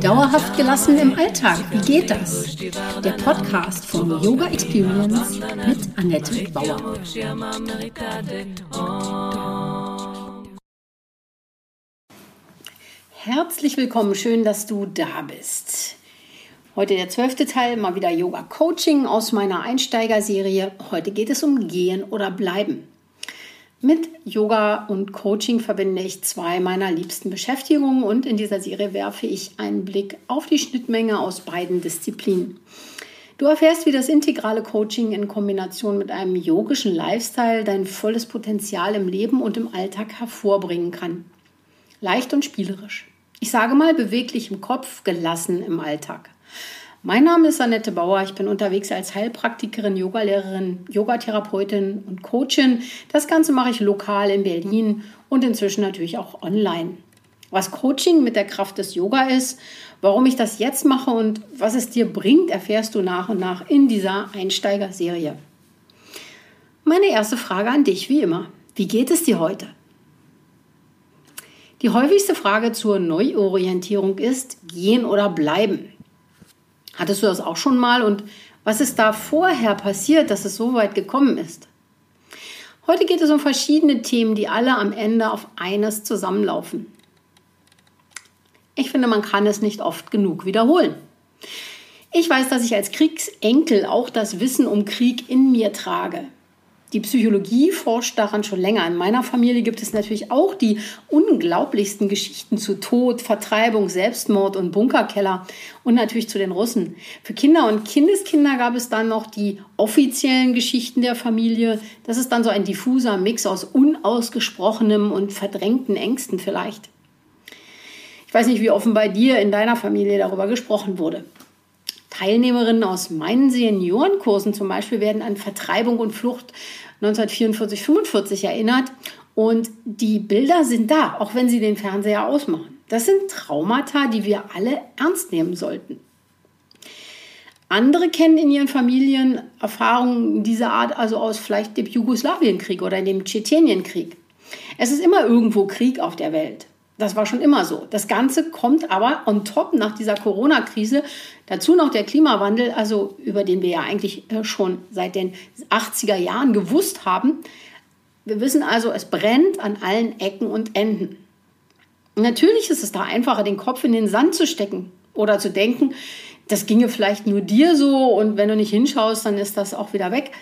Dauerhaft gelassen im Alltag, wie geht das? Der Podcast von Yoga Experience mit Annette Bauer. Herzlich willkommen, schön, dass du da bist. Heute der zwölfte Teil, mal wieder Yoga Coaching aus meiner Einsteigerserie. Heute geht es um Gehen oder Bleiben. Mit Yoga und Coaching verbinde ich zwei meiner liebsten Beschäftigungen und in dieser Serie werfe ich einen Blick auf die Schnittmenge aus beiden Disziplinen. Du erfährst, wie das integrale Coaching in Kombination mit einem yogischen Lifestyle dein volles Potenzial im Leben und im Alltag hervorbringen kann. Leicht und spielerisch. Ich sage mal beweglich im Kopf, gelassen im Alltag. Mein Name ist Annette Bauer. Ich bin unterwegs als Heilpraktikerin, Yogalehrerin, Yogatherapeutin und Coachin. Das Ganze mache ich lokal in Berlin und inzwischen natürlich auch online. Was Coaching mit der Kraft des Yoga ist, warum ich das jetzt mache und was es dir bringt, erfährst du nach und nach in dieser Einsteigerserie. Meine erste Frage an dich, wie immer. Wie geht es dir heute? Die häufigste Frage zur Neuorientierung ist, gehen oder bleiben. Hattest du das auch schon mal und was ist da vorher passiert, dass es so weit gekommen ist? Heute geht es um verschiedene Themen, die alle am Ende auf eines zusammenlaufen. Ich finde, man kann es nicht oft genug wiederholen. Ich weiß, dass ich als Kriegsenkel auch das Wissen um Krieg in mir trage. Die Psychologie forscht daran schon länger. In meiner Familie gibt es natürlich auch die unglaublichsten Geschichten zu Tod, Vertreibung, Selbstmord und Bunkerkeller und natürlich zu den Russen. Für Kinder und Kindeskinder gab es dann noch die offiziellen Geschichten der Familie. Das ist dann so ein diffuser Mix aus unausgesprochenem und verdrängten Ängsten vielleicht. Ich weiß nicht, wie offen bei dir in deiner Familie darüber gesprochen wurde. Teilnehmerinnen aus meinen Seniorenkursen zum Beispiel werden an Vertreibung und Flucht 1944, 45 erinnert. Und die Bilder sind da, auch wenn sie den Fernseher ausmachen. Das sind Traumata, die wir alle ernst nehmen sollten. Andere kennen in ihren Familien Erfahrungen dieser Art, also aus vielleicht dem Jugoslawienkrieg oder dem Tschetschenienkrieg. Es ist immer irgendwo Krieg auf der Welt. Das war schon immer so. Das Ganze kommt aber on top nach dieser Corona-Krise. Dazu noch der Klimawandel, also über den wir ja eigentlich äh, schon seit den 80er Jahren gewusst haben. Wir wissen also, es brennt an allen Ecken und Enden. Natürlich ist es da einfacher, den Kopf in den Sand zu stecken oder zu denken, das ginge vielleicht nur dir so und wenn du nicht hinschaust, dann ist das auch wieder weg.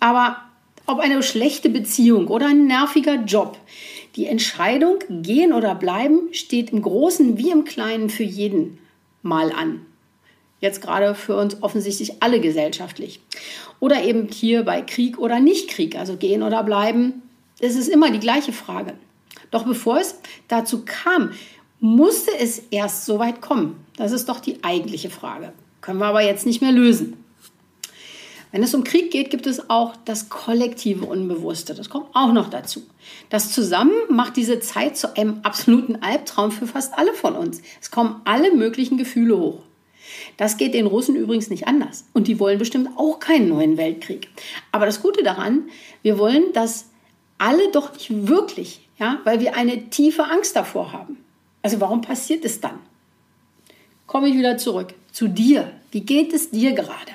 Aber ob eine schlechte Beziehung oder ein nerviger Job, die Entscheidung, gehen oder bleiben, steht im Großen wie im Kleinen für jeden mal an. Jetzt gerade für uns offensichtlich alle gesellschaftlich. Oder eben hier bei Krieg oder Nicht-Krieg, also gehen oder bleiben. Es ist immer die gleiche Frage. Doch bevor es dazu kam, musste es erst so weit kommen. Das ist doch die eigentliche Frage. Können wir aber jetzt nicht mehr lösen. Wenn es um Krieg geht, gibt es auch das kollektive Unbewusste. Das kommt auch noch dazu. Das zusammen macht diese Zeit zu einem absoluten Albtraum für fast alle von uns. Es kommen alle möglichen Gefühle hoch. Das geht den Russen übrigens nicht anders. Und die wollen bestimmt auch keinen neuen Weltkrieg. Aber das Gute daran, wir wollen das alle doch nicht wirklich, ja, weil wir eine tiefe Angst davor haben. Also warum passiert es dann? Komme ich wieder zurück zu dir. Wie geht es dir gerade?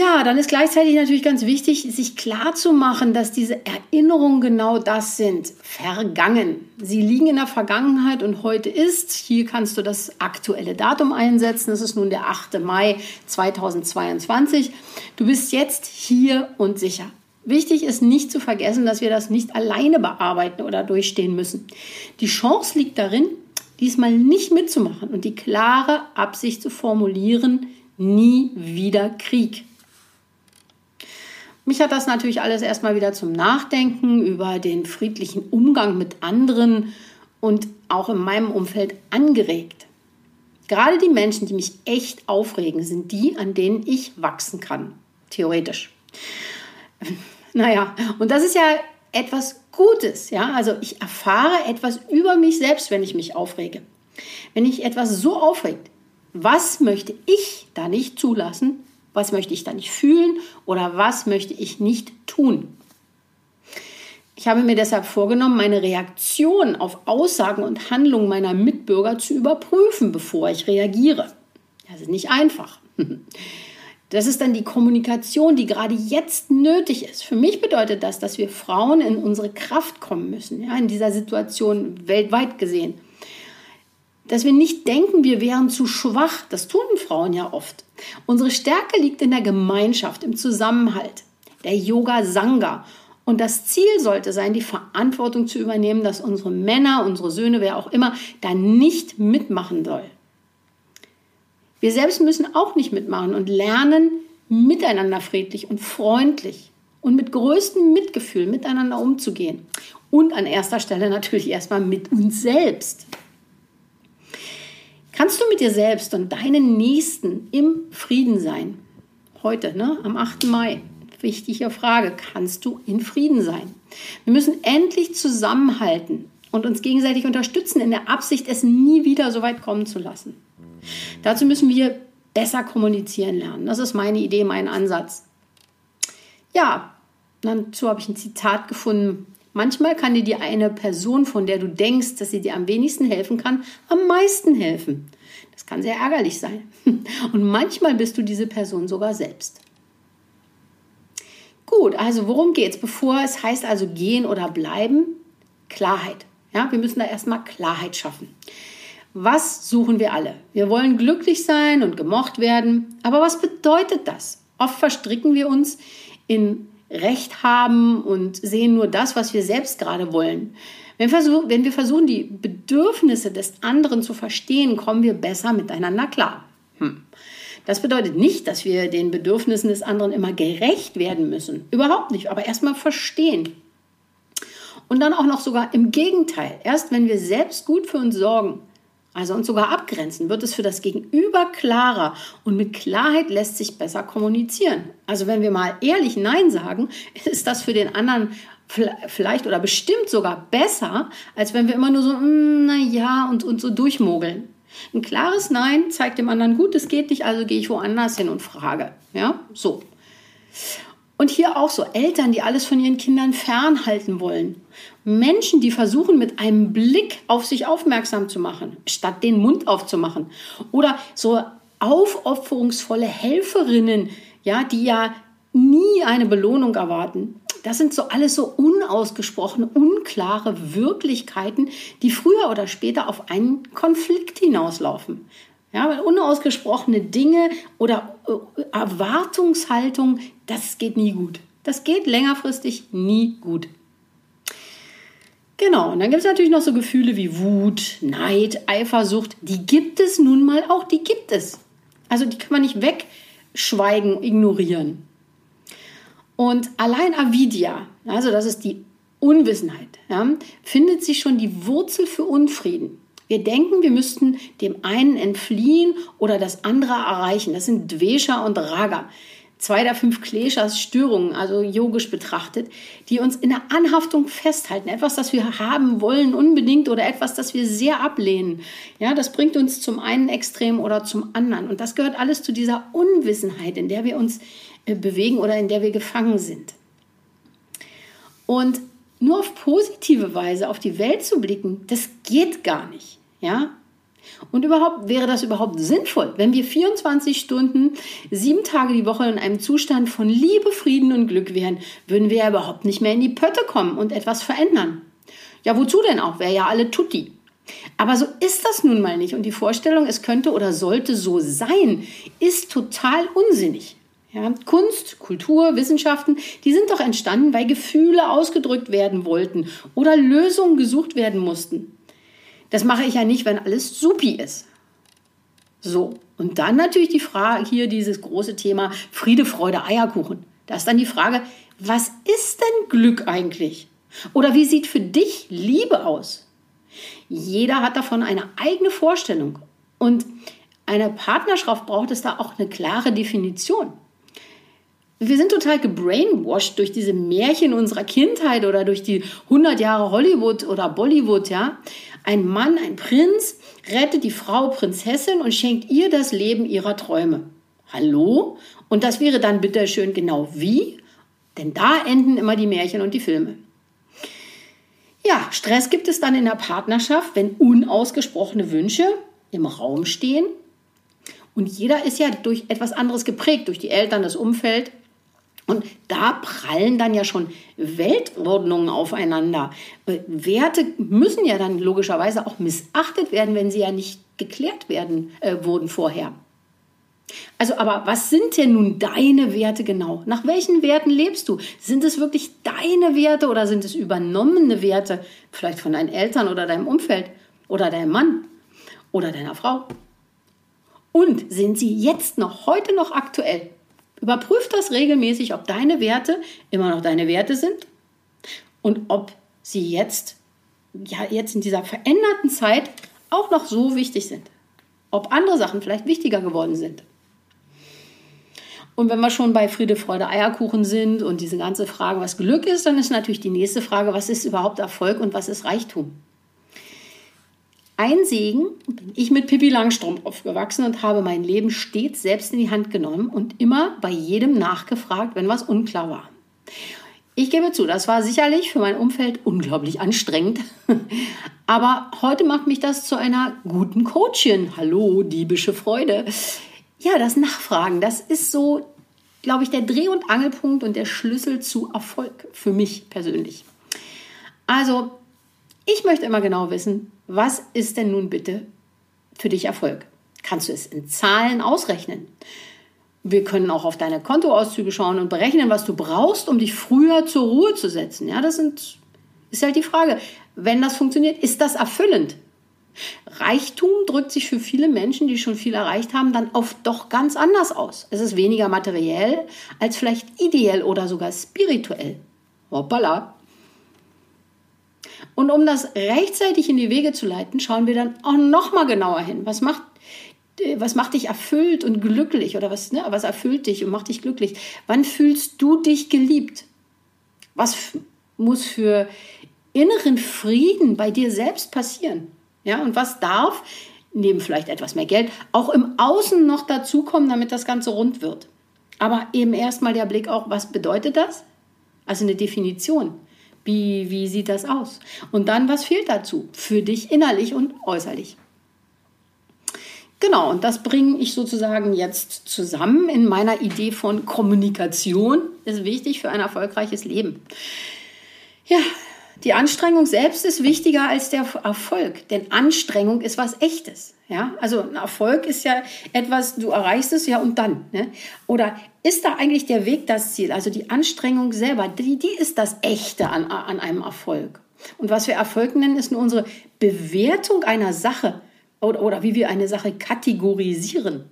Ja, dann ist gleichzeitig natürlich ganz wichtig, sich klar zu machen, dass diese Erinnerungen genau das sind, vergangen. Sie liegen in der Vergangenheit und heute ist, hier kannst du das aktuelle Datum einsetzen, das ist nun der 8. Mai 2022. Du bist jetzt hier und sicher. Wichtig ist nicht zu vergessen, dass wir das nicht alleine bearbeiten oder durchstehen müssen. Die Chance liegt darin, diesmal nicht mitzumachen und die klare Absicht zu formulieren, nie wieder Krieg. Mich hat das natürlich alles erstmal wieder zum Nachdenken über den friedlichen Umgang mit anderen und auch in meinem Umfeld angeregt. Gerade die Menschen, die mich echt aufregen, sind die, an denen ich wachsen kann. Theoretisch. Naja, und das ist ja etwas Gutes, ja. Also ich erfahre etwas über mich selbst, wenn ich mich aufrege. Wenn ich etwas so aufregt, was möchte ich da nicht zulassen, was möchte ich da nicht fühlen oder was möchte ich nicht tun. Ich habe mir deshalb vorgenommen, meine Reaktion auf Aussagen und Handlungen meiner Mitbürger zu überprüfen, bevor ich reagiere. Das ist nicht einfach. Das ist dann die Kommunikation, die gerade jetzt nötig ist. Für mich bedeutet das, dass wir Frauen in unsere Kraft kommen müssen, ja, in dieser Situation weltweit gesehen. Dass wir nicht denken, wir wären zu schwach. Das tun Frauen ja oft. Unsere Stärke liegt in der Gemeinschaft, im Zusammenhalt, der Yoga Sangha. Und das Ziel sollte sein, die Verantwortung zu übernehmen, dass unsere Männer, unsere Söhne, wer auch immer, da nicht mitmachen soll. Wir selbst müssen auch nicht mitmachen und lernen, miteinander friedlich und freundlich und mit größtem Mitgefühl miteinander umzugehen. Und an erster Stelle natürlich erstmal mit uns selbst. Kannst du mit dir selbst und deinen Nächsten im Frieden sein? Heute, ne, am 8. Mai. Wichtige Frage. Kannst du in Frieden sein? Wir müssen endlich zusammenhalten und uns gegenseitig unterstützen in der Absicht, es nie wieder so weit kommen zu lassen. Dazu müssen wir besser kommunizieren lernen. Das ist meine Idee, mein Ansatz. Ja, dazu habe ich ein Zitat gefunden. Manchmal kann dir die eine Person, von der du denkst, dass sie dir am wenigsten helfen kann, am meisten helfen. Das kann sehr ärgerlich sein. Und manchmal bist du diese Person sogar selbst. Gut, also worum geht es? Bevor es heißt also gehen oder bleiben, Klarheit. Ja, wir müssen da erstmal Klarheit schaffen. Was suchen wir alle? Wir wollen glücklich sein und gemocht werden. Aber was bedeutet das? Oft verstricken wir uns in Recht haben und sehen nur das, was wir selbst gerade wollen. Wenn, wir versuchen, die Bedürfnisse des anderen zu verstehen, kommen wir besser miteinander klar. Hm. Das bedeutet nicht, dass wir den Bedürfnissen des anderen immer gerecht werden müssen. Überhaupt nicht, aber erstmal verstehen. Und dann auch noch sogar im Gegenteil. Erst wenn wir selbst gut für uns sorgen, also uns sogar abgrenzen, wird es für das Gegenüber klarer und mit Klarheit lässt sich besser kommunizieren. Also wenn wir mal ehrlich Nein sagen, ist das für den anderen vielleicht oder bestimmt sogar besser, als wenn wir immer nur so, mm, na ja, und, und so durchmogeln. Ein klares Nein zeigt dem anderen gut, es geht nicht, also gehe ich woanders hin und frage. Ja, so. Und hier auch so Eltern, die alles von ihren Kindern fernhalten wollen. Menschen, die versuchen, mit einem Blick auf sich aufmerksam zu machen, statt den Mund aufzumachen. Oder so aufopferungsvolle Helferinnen, ja, die ja nie eine Belohnung erwarten. Das sind so alles so unausgesprochene, unklare Wirklichkeiten, die früher oder später auf einen Konflikt hinauslaufen. Ja, weil unausgesprochene Dinge oder äh, Erwartungshaltung, das geht nie gut. Das geht längerfristig nie gut. Genau, und dann gibt es natürlich noch so Gefühle wie Wut, Neid, Eifersucht. Die gibt es nun mal auch, die gibt es. Also die kann man nicht wegschweigen, ignorieren. Und allein Avidia, also das ist die Unwissenheit, ja, findet sich schon die Wurzel für Unfrieden. Wir denken, wir müssten dem einen entfliehen oder das andere erreichen. Das sind Dvesha und Raga. Zwei der fünf Kleshas, Störungen, also yogisch betrachtet, die uns in der Anhaftung festhalten. Etwas, das wir haben wollen unbedingt oder etwas, das wir sehr ablehnen. Ja, das bringt uns zum einen Extrem oder zum anderen. Und das gehört alles zu dieser Unwissenheit, in der wir uns äh, bewegen oder in der wir gefangen sind. Und nur auf positive Weise auf die Welt zu blicken, das geht gar nicht. Ja? Und überhaupt wäre das überhaupt sinnvoll, wenn wir 24 Stunden, sieben Tage die Woche in einem Zustand von Liebe, Frieden und Glück wären, würden wir ja überhaupt nicht mehr in die Pötte kommen und etwas verändern. Ja, wozu denn auch? Wäre ja alle Tutti. Aber so ist das nun mal nicht. Und die Vorstellung, es könnte oder sollte so sein, ist total unsinnig. Ja, Kunst, Kultur, Wissenschaften, die sind doch entstanden, weil Gefühle ausgedrückt werden wollten oder Lösungen gesucht werden mussten. Das mache ich ja nicht, wenn alles supi ist. So, und dann natürlich die Frage, hier dieses große Thema Friede, Freude, Eierkuchen. Da ist dann die Frage, was ist denn Glück eigentlich? Oder wie sieht für dich Liebe aus? Jeder hat davon eine eigene Vorstellung. Und eine Partnerschaft braucht es da auch eine klare Definition. Wir sind total gebrainwashed durch diese Märchen unserer Kindheit oder durch die 100 Jahre Hollywood oder Bollywood, ja. Ein Mann, ein Prinz, rettet die Frau Prinzessin und schenkt ihr das Leben ihrer Träume. Hallo? Und das wäre dann bitteschön genau wie? Denn da enden immer die Märchen und die Filme. Ja, Stress gibt es dann in der Partnerschaft, wenn unausgesprochene Wünsche im Raum stehen. Und jeder ist ja durch etwas anderes geprägt, durch die Eltern, das Umfeld. Und da prallen dann ja schon Weltordnungen aufeinander. Äh, Werte müssen ja dann logischerweise auch missachtet werden, wenn sie ja nicht geklärt werden äh, wurden vorher. Also, aber was sind denn nun deine Werte genau? Nach welchen Werten lebst du? Sind es wirklich deine Werte oder sind es übernommene Werte, vielleicht von deinen Eltern oder deinem Umfeld oder deinem Mann oder deiner Frau? Und sind sie jetzt noch, heute noch aktuell? Überprüf das regelmäßig, ob deine Werte immer noch deine Werte sind und ob sie jetzt, ja, jetzt in dieser veränderten Zeit auch noch so wichtig sind. Ob andere Sachen vielleicht wichtiger geworden sind. Und wenn wir schon bei Friede, Freude, Eierkuchen sind und diese ganze Frage, was Glück ist, dann ist natürlich die nächste Frage, was ist überhaupt Erfolg und was ist Reichtum? Ein Segen bin ich mit Pippi Langstrumpf aufgewachsen und habe mein Leben stets selbst in die Hand genommen und immer bei jedem nachgefragt, wenn was unklar war. Ich gebe zu, das war sicherlich für mein Umfeld unglaublich anstrengend. Aber heute macht mich das zu einer guten Coachin. Hallo, diebische Freude. Ja, das Nachfragen, das ist so, glaube ich, der Dreh- und Angelpunkt und der Schlüssel zu Erfolg für mich persönlich. Also, ich möchte immer genau wissen, was ist denn nun bitte für dich Erfolg? Kannst du es in Zahlen ausrechnen? Wir können auch auf deine Kontoauszüge schauen und berechnen, was du brauchst, um dich früher zur Ruhe zu setzen. Ja, das sind, ist halt die Frage. Wenn das funktioniert, ist das erfüllend? Reichtum drückt sich für viele Menschen, die schon viel erreicht haben, dann oft doch ganz anders aus. Es ist weniger materiell als vielleicht ideell oder sogar spirituell. Hoppala. Und um das rechtzeitig in die Wege zu leiten, schauen wir dann auch noch mal genauer hin. Was macht, was macht dich erfüllt und glücklich oder was, ne, was erfüllt dich und macht dich glücklich? Wann fühlst du dich geliebt? Was muss für inneren Frieden bei dir selbst passieren? Ja, und was darf, neben vielleicht etwas mehr Geld, auch im Außen noch dazukommen, damit das Ganze rund wird? Aber eben erstmal der Blick auch, was bedeutet das? Also eine Definition. Wie, wie sieht das aus? Und dann, was fehlt dazu? Für dich innerlich und äußerlich. Genau, und das bringe ich sozusagen jetzt zusammen in meiner Idee von Kommunikation. Ist wichtig für ein erfolgreiches Leben. Ja, die Anstrengung selbst ist wichtiger als der Erfolg, denn Anstrengung ist was Echtes. Ja, also ein Erfolg ist ja etwas, du erreichst es ja und dann. Ne? Oder ist da eigentlich der Weg das Ziel? Also die Anstrengung selber, die, die ist das Echte an, an einem Erfolg. Und was wir Erfolg nennen, ist nur unsere Bewertung einer Sache oder, oder wie wir eine Sache kategorisieren.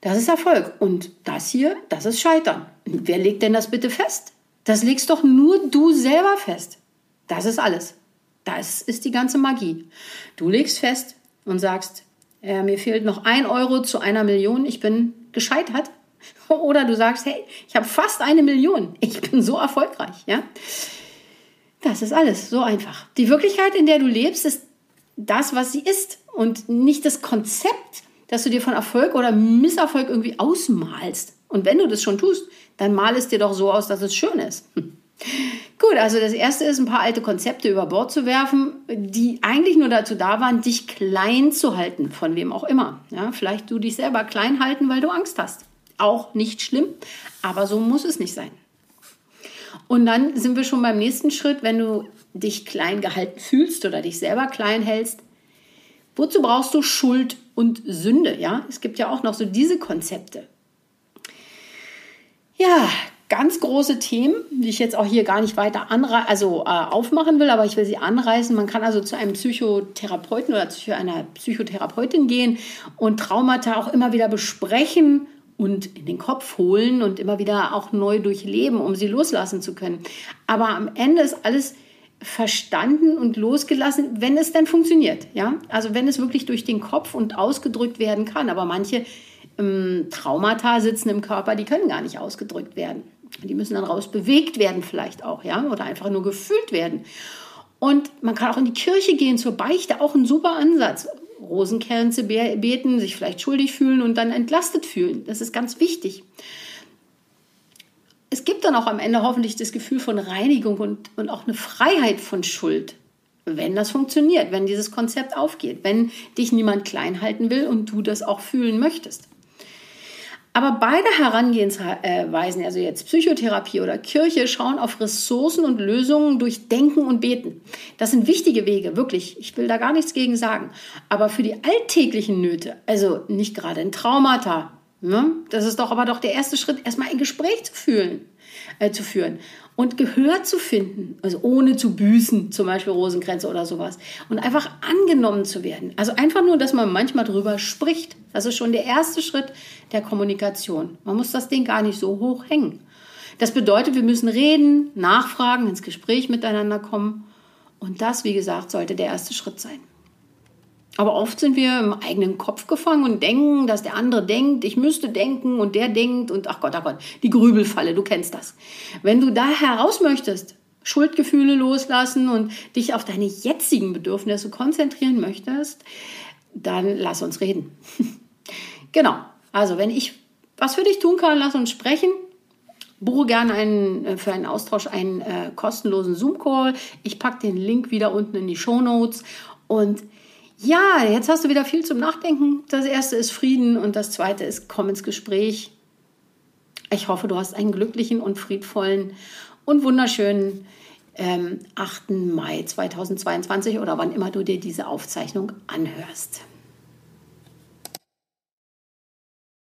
Das ist Erfolg. Und das hier, das ist Scheitern. Wer legt denn das bitte fest? Das legst doch nur du selber fest. Das ist alles. Das ist die ganze Magie. Du legst fest und sagst, äh, mir fehlt noch ein Euro zu einer Million, ich bin gescheitert. Oder du sagst, hey, ich habe fast eine Million, ich bin so erfolgreich. Ja? Das ist alles, so einfach. Die Wirklichkeit, in der du lebst, ist das, was sie ist und nicht das Konzept, dass du dir von Erfolg oder Misserfolg irgendwie ausmalst. Und wenn du das schon tust, dann mal es dir doch so aus, dass es schön ist. Gut, also das erste ist, ein paar alte Konzepte über Bord zu werfen, die eigentlich nur dazu da waren, dich klein zu halten, von wem auch immer. Ja, vielleicht du dich selber klein halten, weil du Angst hast. Auch nicht schlimm, aber so muss es nicht sein. Und dann sind wir schon beim nächsten Schritt, wenn du dich klein gehalten fühlst oder dich selber klein hältst. Wozu brauchst du Schuld und Sünde? Ja, es gibt ja auch noch so diese Konzepte. Ja, ganz große Themen, die ich jetzt auch hier gar nicht weiter also, äh, aufmachen will, aber ich will sie anreißen. Man kann also zu einem Psychotherapeuten oder zu einer Psychotherapeutin gehen und Traumata auch immer wieder besprechen und in den Kopf holen und immer wieder auch neu durchleben, um sie loslassen zu können. Aber am Ende ist alles verstanden und losgelassen, wenn es denn funktioniert. Ja? Also wenn es wirklich durch den Kopf und ausgedrückt werden kann. Aber manche ähm, Traumata sitzen im Körper, die können gar nicht ausgedrückt werden. Die müssen dann raus bewegt werden vielleicht auch, ja, oder einfach nur gefühlt werden. Und man kann auch in die Kirche gehen zur Beichte, auch ein super Ansatz. Rosenkerze beten, sich vielleicht schuldig fühlen und dann entlastet fühlen. Das ist ganz wichtig. es gibt dann auch am Ende hoffentlich das Gefühl von Reinigung und, und auch eine Freiheit von Schuld, wenn das funktioniert, wenn dieses Konzept aufgeht, wenn dich niemand klein halten will und du das auch fühlen möchtest. Aber beide Herangehensweisen, also jetzt Psychotherapie oder Kirche, schauen auf Ressourcen und Lösungen durch Denken und Beten. Das sind wichtige Wege, wirklich. Ich will da gar nichts gegen sagen. Aber für die alltäglichen Nöte, also nicht gerade ein Traumata, ne? das ist doch aber doch der erste Schritt, erstmal ein Gespräch zu fühlen, äh, zu führen und Gehör zu finden, also ohne zu büßen, zum Beispiel Rosenkränze oder sowas, und einfach angenommen zu werden. Also einfach nur, dass man manchmal drüber spricht. Das ist schon der erste Schritt der Kommunikation. Man muss das Ding gar nicht so hoch hängen. Das bedeutet, wir müssen reden, nachfragen, ins Gespräch miteinander kommen. Und das, wie gesagt, sollte der erste Schritt sein. Aber oft sind wir im eigenen Kopf gefangen und denken, dass der andere denkt, ich müsste denken und der denkt und ach Gott, ach Gott, die Grübelfalle, du kennst das. Wenn du da heraus möchtest, Schuldgefühle loslassen und dich auf deine jetzigen Bedürfnisse konzentrieren möchtest, dann lass uns reden. genau. Also, wenn ich was für dich tun kann, lass uns sprechen. Buche gerne einen, äh, für einen Austausch einen äh, kostenlosen Zoom-Call. Ich packe den Link wieder unten in die Show Notes und ja, jetzt hast du wieder viel zum Nachdenken. Das erste ist Frieden und das zweite ist komm ins Gespräch. Ich hoffe, du hast einen glücklichen und friedvollen und wunderschönen ähm, 8. Mai 2022 oder wann immer du dir diese Aufzeichnung anhörst.